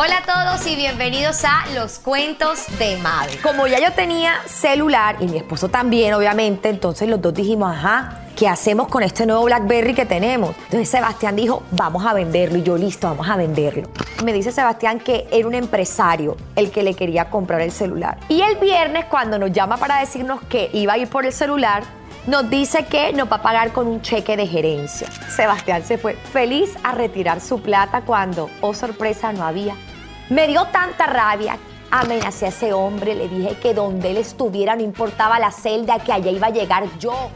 Hola a todos y bienvenidos a Los Cuentos de Mabe. Como ya yo tenía celular y mi esposo también, obviamente, entonces los dos dijimos, ajá, ¿qué hacemos con este nuevo BlackBerry que tenemos? Entonces Sebastián dijo, vamos a venderlo y yo listo, vamos a venderlo. Me dice Sebastián que era un empresario el que le quería comprar el celular. Y el viernes cuando nos llama para decirnos que iba a ir por el celular, nos dice que nos va a pagar con un cheque de gerencia. Sebastián se fue feliz a retirar su plata cuando, oh sorpresa, no había. Me dio tanta rabia, amenacé a ese hombre, le dije que donde él estuviera no importaba la celda, que allá iba a llegar yo.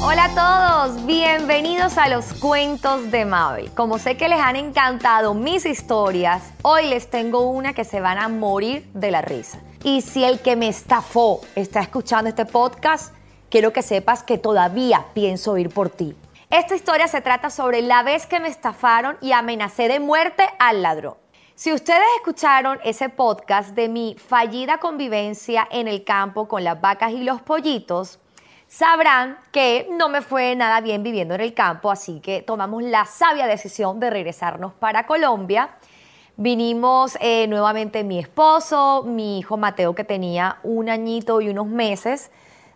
Hola a todos, bienvenidos a los cuentos de Mavi. Como sé que les han encantado mis historias, hoy les tengo una que se van a morir de la risa. Y si el que me estafó está escuchando este podcast, quiero que sepas que todavía pienso ir por ti. Esta historia se trata sobre la vez que me estafaron y amenacé de muerte al ladrón. Si ustedes escucharon ese podcast de mi fallida convivencia en el campo con las vacas y los pollitos, sabrán que no me fue nada bien viviendo en el campo, así que tomamos la sabia decisión de regresarnos para Colombia. Vinimos eh, nuevamente mi esposo, mi hijo Mateo que tenía un añito y unos meses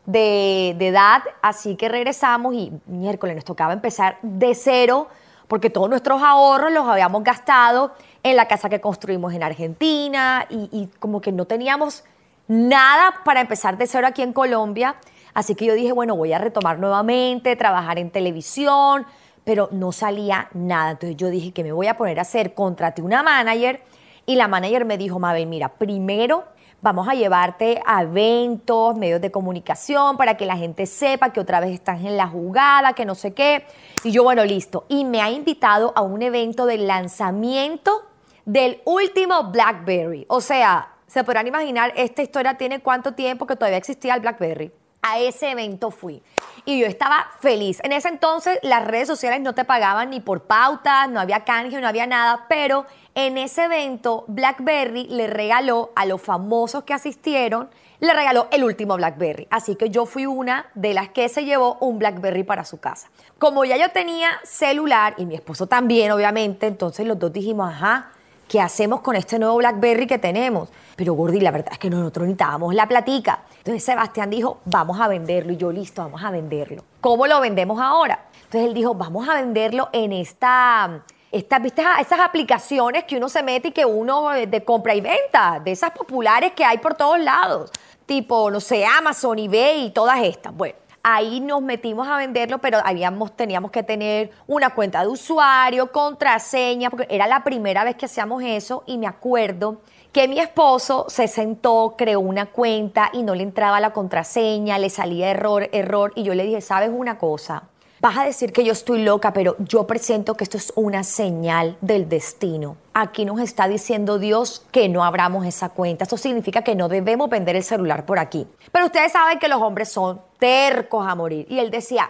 de, edad, así que regresamos y miércoles nos tocaba empezar de cero porque todos nuestros ahorros los habíamos gastado en la casa que construimos en Argentina y, y como que no teníamos nada para empezar de cero aquí en Colombia. Así que yo dije, bueno, voy a retomar nuevamente, trabajar en televisión, pero no salía nada. Entonces yo dije que me voy a poner a hacer, contraté una manager y la manager me dijo, Mabel, mira, primero vamos a llevarte a eventos, medios de comunicación, para que la gente sepa que otra vez estás en la jugada, que no sé qué. Y yo, bueno, listo. Y me ha invitado a un evento de lanzamiento del último BlackBerry. O sea, se podrán imaginar, esta historia tiene cuánto tiempo que todavía existía el BlackBerry. A ese evento fui. Y yo estaba feliz. En ese entonces las redes sociales no te pagaban ni por pautas, no había canje, no había nada, pero en ese evento BlackBerry le regaló a los famosos que asistieron, le regaló el último BlackBerry. Así que yo fui una de las que se llevó un BlackBerry para su casa. Como ya yo tenía celular y mi esposo también, obviamente, entonces los dos dijimos, ajá, ¿qué hacemos con este nuevo BlackBerry que tenemos? Pero Gordy, la verdad es que nosotros necesitábamos la platica. Entonces Sebastián dijo, vamos a venderlo. Y yo, listo, vamos a venderlo. ¿Cómo lo vendemos ahora? Entonces él dijo, vamos a venderlo en esta... Estas, ¿viste? Esas aplicaciones que uno se mete y que uno eh, de compra y venta, de esas populares que hay por todos lados, tipo, no sé, Amazon, eBay y todas estas. Bueno, ahí nos metimos a venderlo, pero habíamos, teníamos que tener una cuenta de usuario, contraseña, porque era la primera vez que hacíamos eso y me acuerdo que mi esposo se sentó, creó una cuenta y no le entraba la contraseña, le salía error, error, y yo le dije, ¿sabes una cosa? Vas a decir que yo estoy loca, pero yo presento que esto es una señal del destino. Aquí nos está diciendo Dios que no abramos esa cuenta. Esto significa que no debemos vender el celular por aquí. Pero ustedes saben que los hombres son tercos a morir. Y él decía,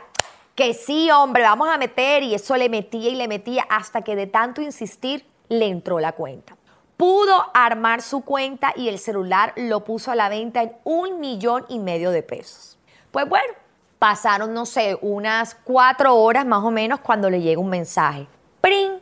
que sí, hombre, vamos a meter. Y eso le metía y le metía hasta que de tanto insistir le entró la cuenta pudo armar su cuenta y el celular lo puso a la venta en un millón y medio de pesos. Pues bueno, pasaron, no sé, unas cuatro horas más o menos cuando le llega un mensaje. ¡Pring!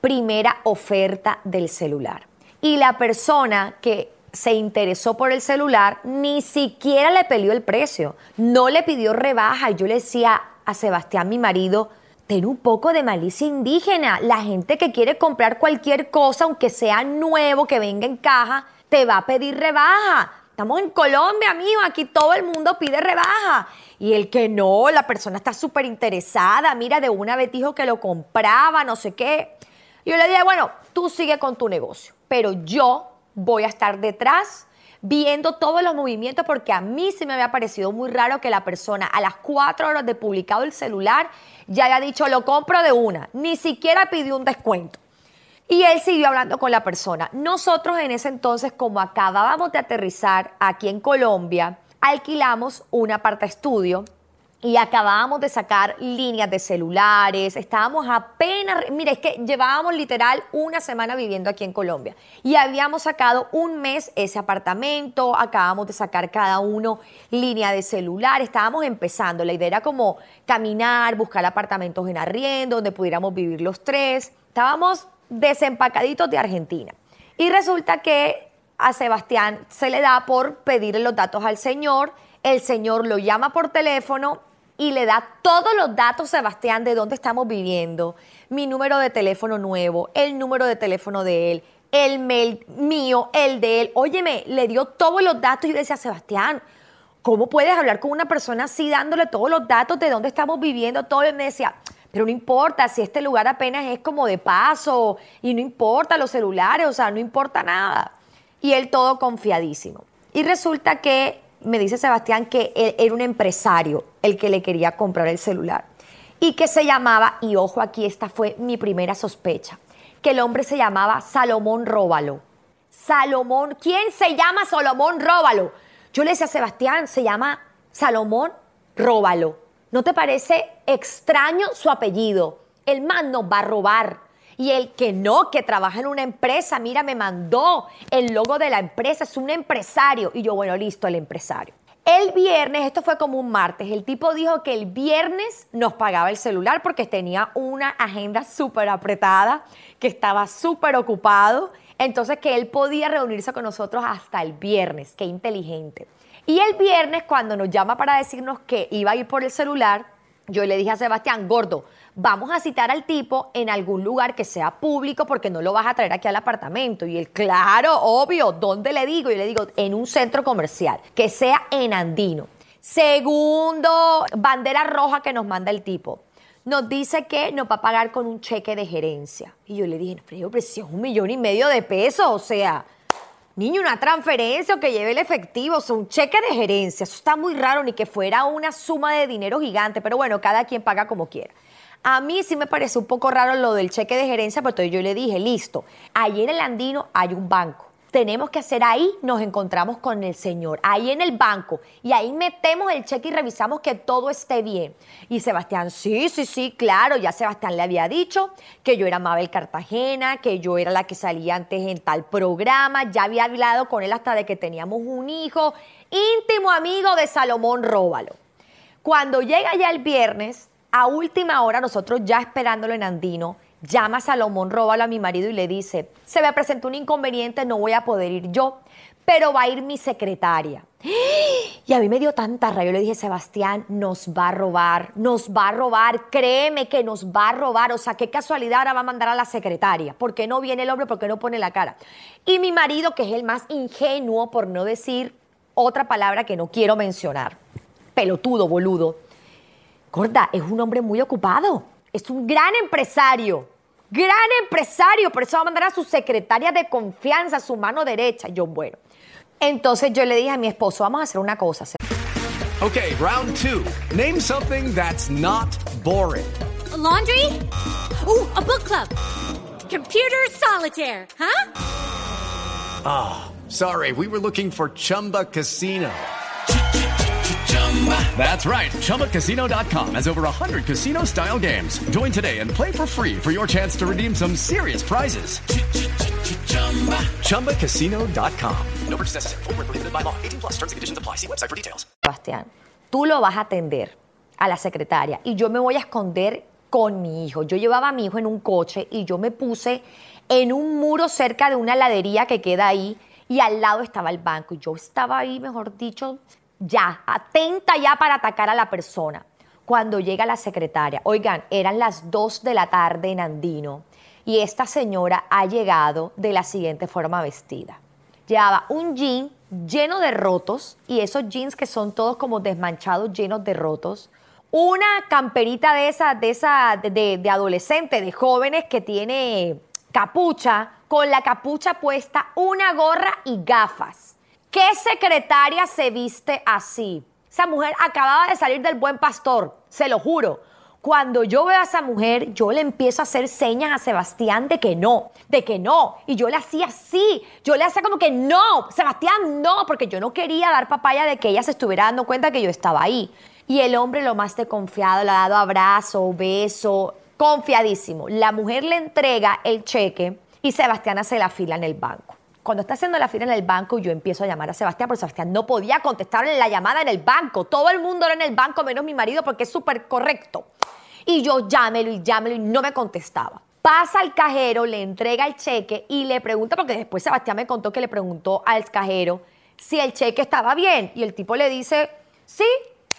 Primera oferta del celular. Y la persona que se interesó por el celular ni siquiera le peleó el precio, no le pidió rebaja. Y yo le decía a Sebastián, mi marido, ten un poco de malicia indígena. La gente que quiere comprar cualquier cosa, aunque sea nuevo, que venga en caja, te va a pedir rebaja. Estamos en Colombia, amigo, aquí todo el mundo pide rebaja. Y el que no, la persona está súper interesada, mira, de una vez dijo que lo compraba, no sé qué. Yo le dije, bueno, tú sigue con tu negocio, pero yo voy a estar detrás viendo todos los movimientos porque a mí sí me había parecido muy raro que la persona a las cuatro horas de publicado el celular ya haya dicho lo compro de una, ni siquiera pidió un descuento. Y él siguió hablando con la persona. Nosotros en ese entonces, como acabábamos de aterrizar aquí en Colombia, alquilamos un aparta estudio y acabábamos de sacar líneas de celulares, estábamos apenas, mire, es que llevábamos literal una semana viviendo aquí en Colombia. Y habíamos sacado un mes ese apartamento, acabábamos de sacar cada uno línea de celular, estábamos empezando, la idea era como caminar, buscar apartamentos en arriendo donde pudiéramos vivir los tres, estábamos desempacaditos de Argentina. Y resulta que a Sebastián se le da por pedirle los datos al señor, el señor lo llama por teléfono y le da todos los datos, Sebastián, de dónde estamos viviendo, mi número de teléfono nuevo, el número de teléfono de él, el mail mío, el de él. Óyeme, le dio todos los datos y decía, Sebastián, ¿cómo puedes hablar con una persona así dándole todos los datos de dónde estamos viviendo? Todo él me decía, pero no importa si este lugar apenas es como de paso y no importa los celulares, o sea, no importa nada. Y él todo confiadísimo. Y resulta que me dice Sebastián que él era un empresario el que le quería comprar el celular y que se llamaba, y ojo aquí, esta fue mi primera sospecha, que el hombre se llamaba Salomón Róbalo. Salomón, ¿quién se llama Salomón Róbalo? Yo le decía a Sebastián, se llama Salomón Róbalo. ¿No te parece extraño su apellido? El man nos va a robar. Y el que no, que trabaja en una empresa, mira, me mandó el logo de la empresa, es un empresario. Y yo, bueno, listo, el empresario. El viernes, esto fue como un martes, el tipo dijo que el viernes nos pagaba el celular porque tenía una agenda súper apretada, que estaba súper ocupado, entonces que él podía reunirse con nosotros hasta el viernes, qué inteligente. Y el viernes, cuando nos llama para decirnos que iba a ir por el celular, yo le dije a Sebastián, gordo, vamos a citar al tipo en algún lugar que sea público porque no lo vas a traer aquí al apartamento. Y él, claro, obvio, ¿dónde le digo? Y le digo, en un centro comercial, que sea en Andino. Segundo, bandera roja que nos manda el tipo. Nos dice que nos va a pagar con un cheque de gerencia. Y yo le dije, no, pero si es un millón y medio de pesos, o sea, niño, una transferencia o que lleve el efectivo, o sea, un cheque de gerencia. Eso está muy raro, ni que fuera una suma de dinero gigante, pero bueno, cada quien paga como quiera. A mí sí me parece un poco raro lo del cheque de gerencia, pero entonces yo le dije, listo, ahí en el Andino hay un banco. Tenemos que hacer ahí, nos encontramos con el señor, ahí en el banco, y ahí metemos el cheque y revisamos que todo esté bien. Y Sebastián, sí, sí, sí, claro, ya Sebastián le había dicho que yo era Mabel Cartagena, que yo era la que salía antes en tal programa, ya había hablado con él hasta de que teníamos un hijo, íntimo amigo de Salomón Róbalo. Cuando llega ya el viernes, a última hora, nosotros ya esperándolo en Andino, llama a Salomón Róbalo a mi marido y le dice, se me presentó un inconveniente, no voy a poder ir yo, pero va a ir mi secretaria. Y a mí me dio tanta rabia, yo le dije, Sebastián, nos va a robar, nos va a robar, créeme que nos va a robar, o sea, qué casualidad ahora va a mandar a la secretaria, ¿por qué no viene el hombre, por qué no pone la cara? Y mi marido, que es el más ingenuo, por no decir otra palabra que no quiero mencionar, pelotudo, boludo, Gorda, es un hombre muy ocupado. Es un gran empresario. Gran empresario. Por eso va a mandar a su secretaria de confianza, su mano derecha. Yo, bueno. Entonces yo le dije a mi esposo, vamos a hacer una cosa. Okay, round two. Name something that's not boring. A laundry? Ooh, a book club. Computer solitaire, huh? Ah, sorry, we were looking for Chumba Casino. That's right. ChumbaCasino.com has over 100 casino style games. Join today and play for free for your chance to redeem some serious prizes. ChumbaCasino.com. No purchase necessary. Where prohibited by law. 18 plus terms and conditions apply. See website for details. Sebastián, tú lo vas a atender a la secretaria y yo me voy a esconder con mi hijo. Yo llevaba a mi hijo en un coche y yo me puse en un muro cerca de una heladería que queda ahí y al lado estaba el banco. Y yo estaba ahí, mejor dicho, ya, atenta ya para atacar a la persona. Cuando llega la secretaria, oigan, eran las 2 de la tarde en Andino y esta señora ha llegado de la siguiente forma vestida. Llevaba un jean lleno de rotos y esos jeans que son todos como desmanchados, llenos de rotos. Una camperita de esa, de esa, de, de adolescente, de jóvenes que tiene capucha, con la capucha puesta, una gorra y gafas ¿Qué secretaria se viste así? Esa mujer acababa de salir del buen pastor, se lo juro. Cuando yo veo a esa mujer, yo le empiezo a hacer señas a Sebastián de que no, de que no. Y yo le hacía así, yo le hacía como que no, Sebastián, no, porque yo no quería dar papaya de que ella se estuviera dando cuenta que yo estaba ahí. Y el hombre lo más confiado, le ha dado abrazo, beso, confiadísimo. La mujer le entrega el cheque y Sebastián hace la fila en el banco. Cuando está haciendo la fila en el banco, yo empiezo a llamar a Sebastián, porque Sebastián no podía contestarle la llamada en el banco. Todo el mundo era en el banco, menos mi marido, porque es súper correcto. Y yo llámelo y llámelo y no me contestaba. Pasa al cajero, le entrega el cheque y le pregunta, porque después Sebastián me contó que le preguntó al cajero si el cheque estaba bien. Y el tipo le dice, sí,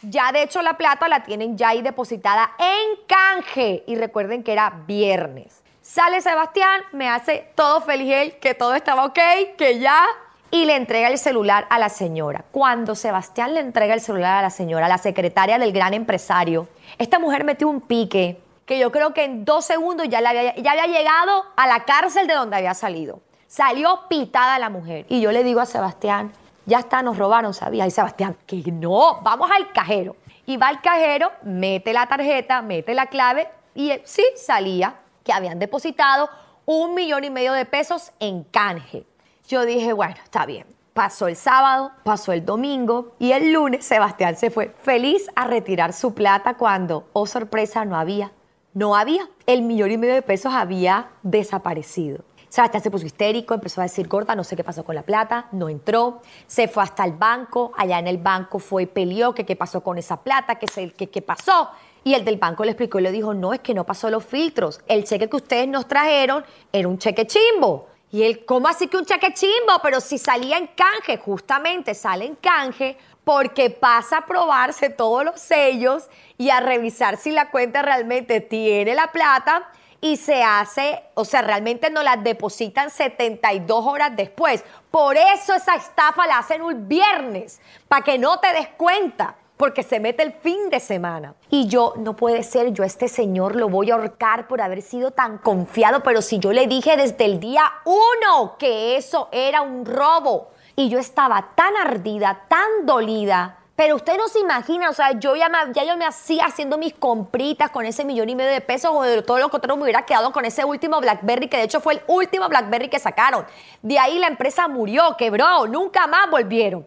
ya de hecho la plata la tienen ya ahí depositada en canje. Y recuerden que era viernes. Sale Sebastián, me hace todo feliz él, que todo estaba ok, que ya. Y le entrega el celular a la señora. Cuando Sebastián le entrega el celular a la señora, la secretaria del gran empresario, esta mujer metió un pique que yo creo que en dos segundos ya, le había, ya había llegado a la cárcel de donde había salido. Salió pitada la mujer. Y yo le digo a Sebastián, ya está, nos robaron, ¿sabía? Y Sebastián, que no, vamos al cajero. Y va al cajero, mete la tarjeta, mete la clave y sí salía que habían depositado un millón y medio de pesos en canje. Yo dije, bueno, está bien. Pasó el sábado, pasó el domingo y el lunes Sebastián se fue feliz a retirar su plata cuando, oh sorpresa, no había. No había. El millón y medio de pesos había desaparecido. Sebastián se puso histérico, empezó a decir, gorda, no sé qué pasó con la plata, no entró, se fue hasta el banco, allá en el banco fue y peleó que qué pasó con esa plata, que, se, qué pasó. Y el del banco le explicó y le dijo, no, es que no pasó los filtros, el cheque que ustedes nos trajeron era un cheque chimbo. Y él, ¿cómo así que un cheque chimbo? Pero si salía en canje, justamente sale en canje porque pasa a probarse todos los sellos y a revisar si la cuenta realmente tiene la plata y se hace, o sea, realmente no la depositan 72 horas después. Por eso esa estafa la hacen un viernes, para que no te des cuenta porque se mete el fin de semana. Y yo, no puede ser, yo a este señor lo voy a ahorcar por haber sido tan confiado, pero si yo le dije desde el día uno que eso era un robo, y yo estaba tan ardida, tan dolida, pero usted no se imagina, o sea, yo ya, me, yo me hacía haciendo mis compritas con ese millón y medio de pesos, o de todo lo contrario me hubiera quedado con ese último Blackberry, que de hecho fue el último Blackberry que sacaron. De ahí la empresa murió, quebró, nunca más volvieron.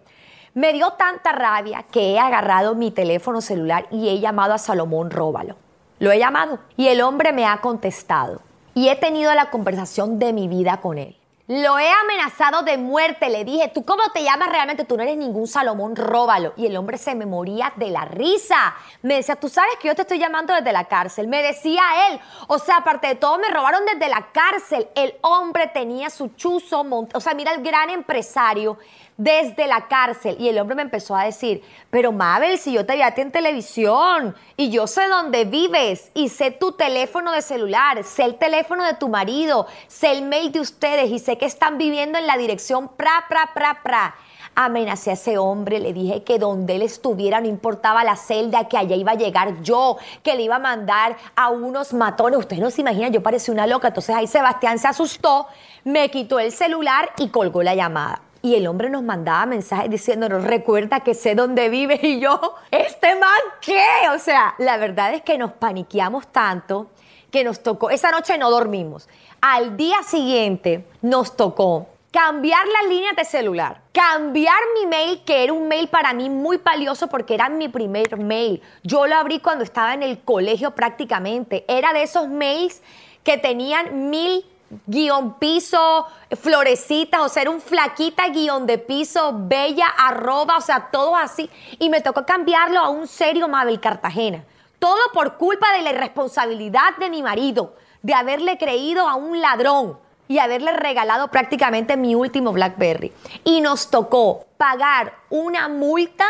Me dio tanta rabia que he agarrado mi teléfono celular y he llamado a Salomón Róbalo. Lo he llamado y el hombre me ha contestado. Y he tenido la conversación de mi vida con él. Lo he amenazado de muerte. Le dije, ¿tú cómo te llamas realmente? Tú no eres ningún Salomón, róbalo. Y el hombre se me moría de la risa. Me decía, tú sabes que yo te estoy llamando desde la cárcel. Me decía él. O sea, aparte de todo, me robaron desde la cárcel. El hombre tenía su chuzo, o sea, mira el gran empresario desde la cárcel. Y el hombre me empezó a decir, pero Mabel, si yo te vi a ti en televisión y yo sé dónde vives y sé tu teléfono de celular, sé el teléfono de tu marido, sé el mail de ustedes y sé que están viviendo en la dirección pra, pra, pra, pra. Amenacé a ese hombre, le dije que donde él estuviera no importaba la celda, que allá iba a llegar yo, que le iba a mandar a unos matones. Ustedes no se imaginan, yo parecía una loca. Entonces ahí Sebastián se asustó, me quitó el celular y colgó la llamada. Y el hombre nos mandaba mensajes diciéndonos, recuerda que sé dónde vive y yo, ¿este man qué? O sea, la verdad es que nos paniqueamos tanto que nos tocó, esa noche no dormimos. Al día siguiente nos tocó cambiar las líneas de celular, cambiar mi mail, que era un mail para mí muy valioso porque era mi primer mail. Yo lo abrí cuando estaba en el colegio prácticamente. Era de esos mails que tenían mil guion piso, florecitas, o sea, era un flaquita guion de piso, bella, arroba, o sea, todo así. Y me tocó cambiarlo a un serio Mabel Cartagena. Todo por culpa de la irresponsabilidad de mi marido, de haberle creído a un ladrón y haberle regalado prácticamente mi último Blackberry. Y nos tocó pagar una multa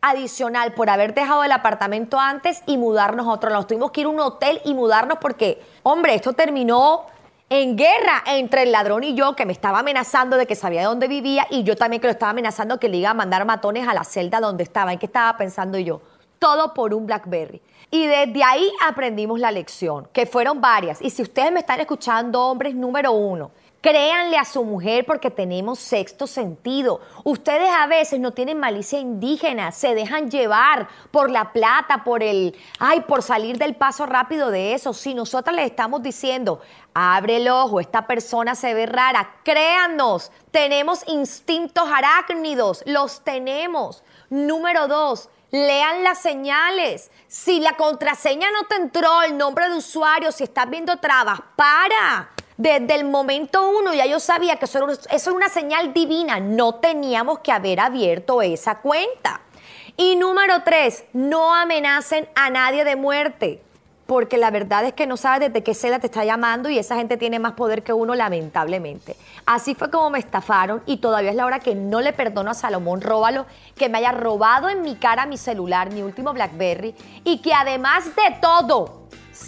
adicional por haber dejado el apartamento antes y mudarnos a otro. Nos tuvimos que ir a un hotel y mudarnos porque, hombre, esto terminó en guerra entre el ladrón y yo, que me estaba amenazando de que sabía dónde vivía, y yo también que lo estaba amenazando que le iba a mandar matones a la celda donde estaba. ¿En qué estaba pensando yo? Todo por un Blackberry. Y desde ahí aprendimos la lección, que fueron varias. Y si ustedes me están escuchando, hombres, número uno, Créanle a su mujer porque tenemos sexto sentido. Ustedes a veces no tienen malicia indígena, se dejan llevar por la plata, por el, ay, por salir del paso rápido de eso. Si nosotras les estamos diciendo, abre el ojo, esta persona se ve rara, créanos, tenemos instintos arácnidos, los tenemos. Número dos, lean las señales. Si la contraseña no te entró, el nombre de usuario, si estás viendo trabas, para. Desde el momento uno ya yo sabía que eso era, una señal divina. No teníamos que haber abierto esa cuenta. Y número tres, no amenacen a nadie de muerte. Porque la verdad es que no sabes desde qué celda te está llamando y esa gente tiene más poder que uno, lamentablemente. Así fue como me estafaron y todavía es la hora que no le perdono a Salomón Róbalo que me haya robado en mi cara mi celular, mi último Blackberry, y que además de todo,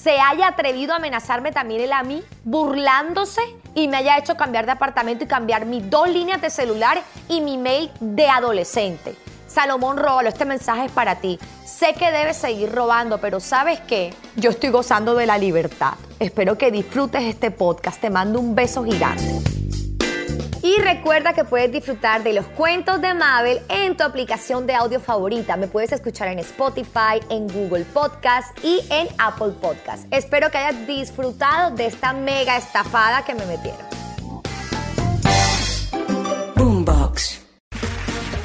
se haya atrevido a amenazarme también él a mí, burlándose y me haya hecho cambiar de apartamento y cambiar mis dos líneas de celular y mi mail de adolescente. Salomón Róbalo, este mensaje es para ti. Sé que debes seguir robando, pero ¿sabes qué? Yo estoy gozando de la libertad. Espero que disfrutes este podcast. Te mando un beso gigante. Y recuerda que puedes disfrutar de los cuentos de Mabel en tu aplicación de audio favorita. Me puedes escuchar en Spotify, en Google Podcast y en Apple Podcast. Espero que hayas disfrutado de esta mega estafada que me metieron. Boombox.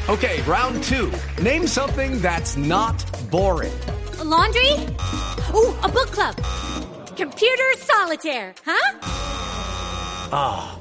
Okay, round two. Name something that's not boring. laundry? Ooh, a book club. Computer solitaire, huh? Ah.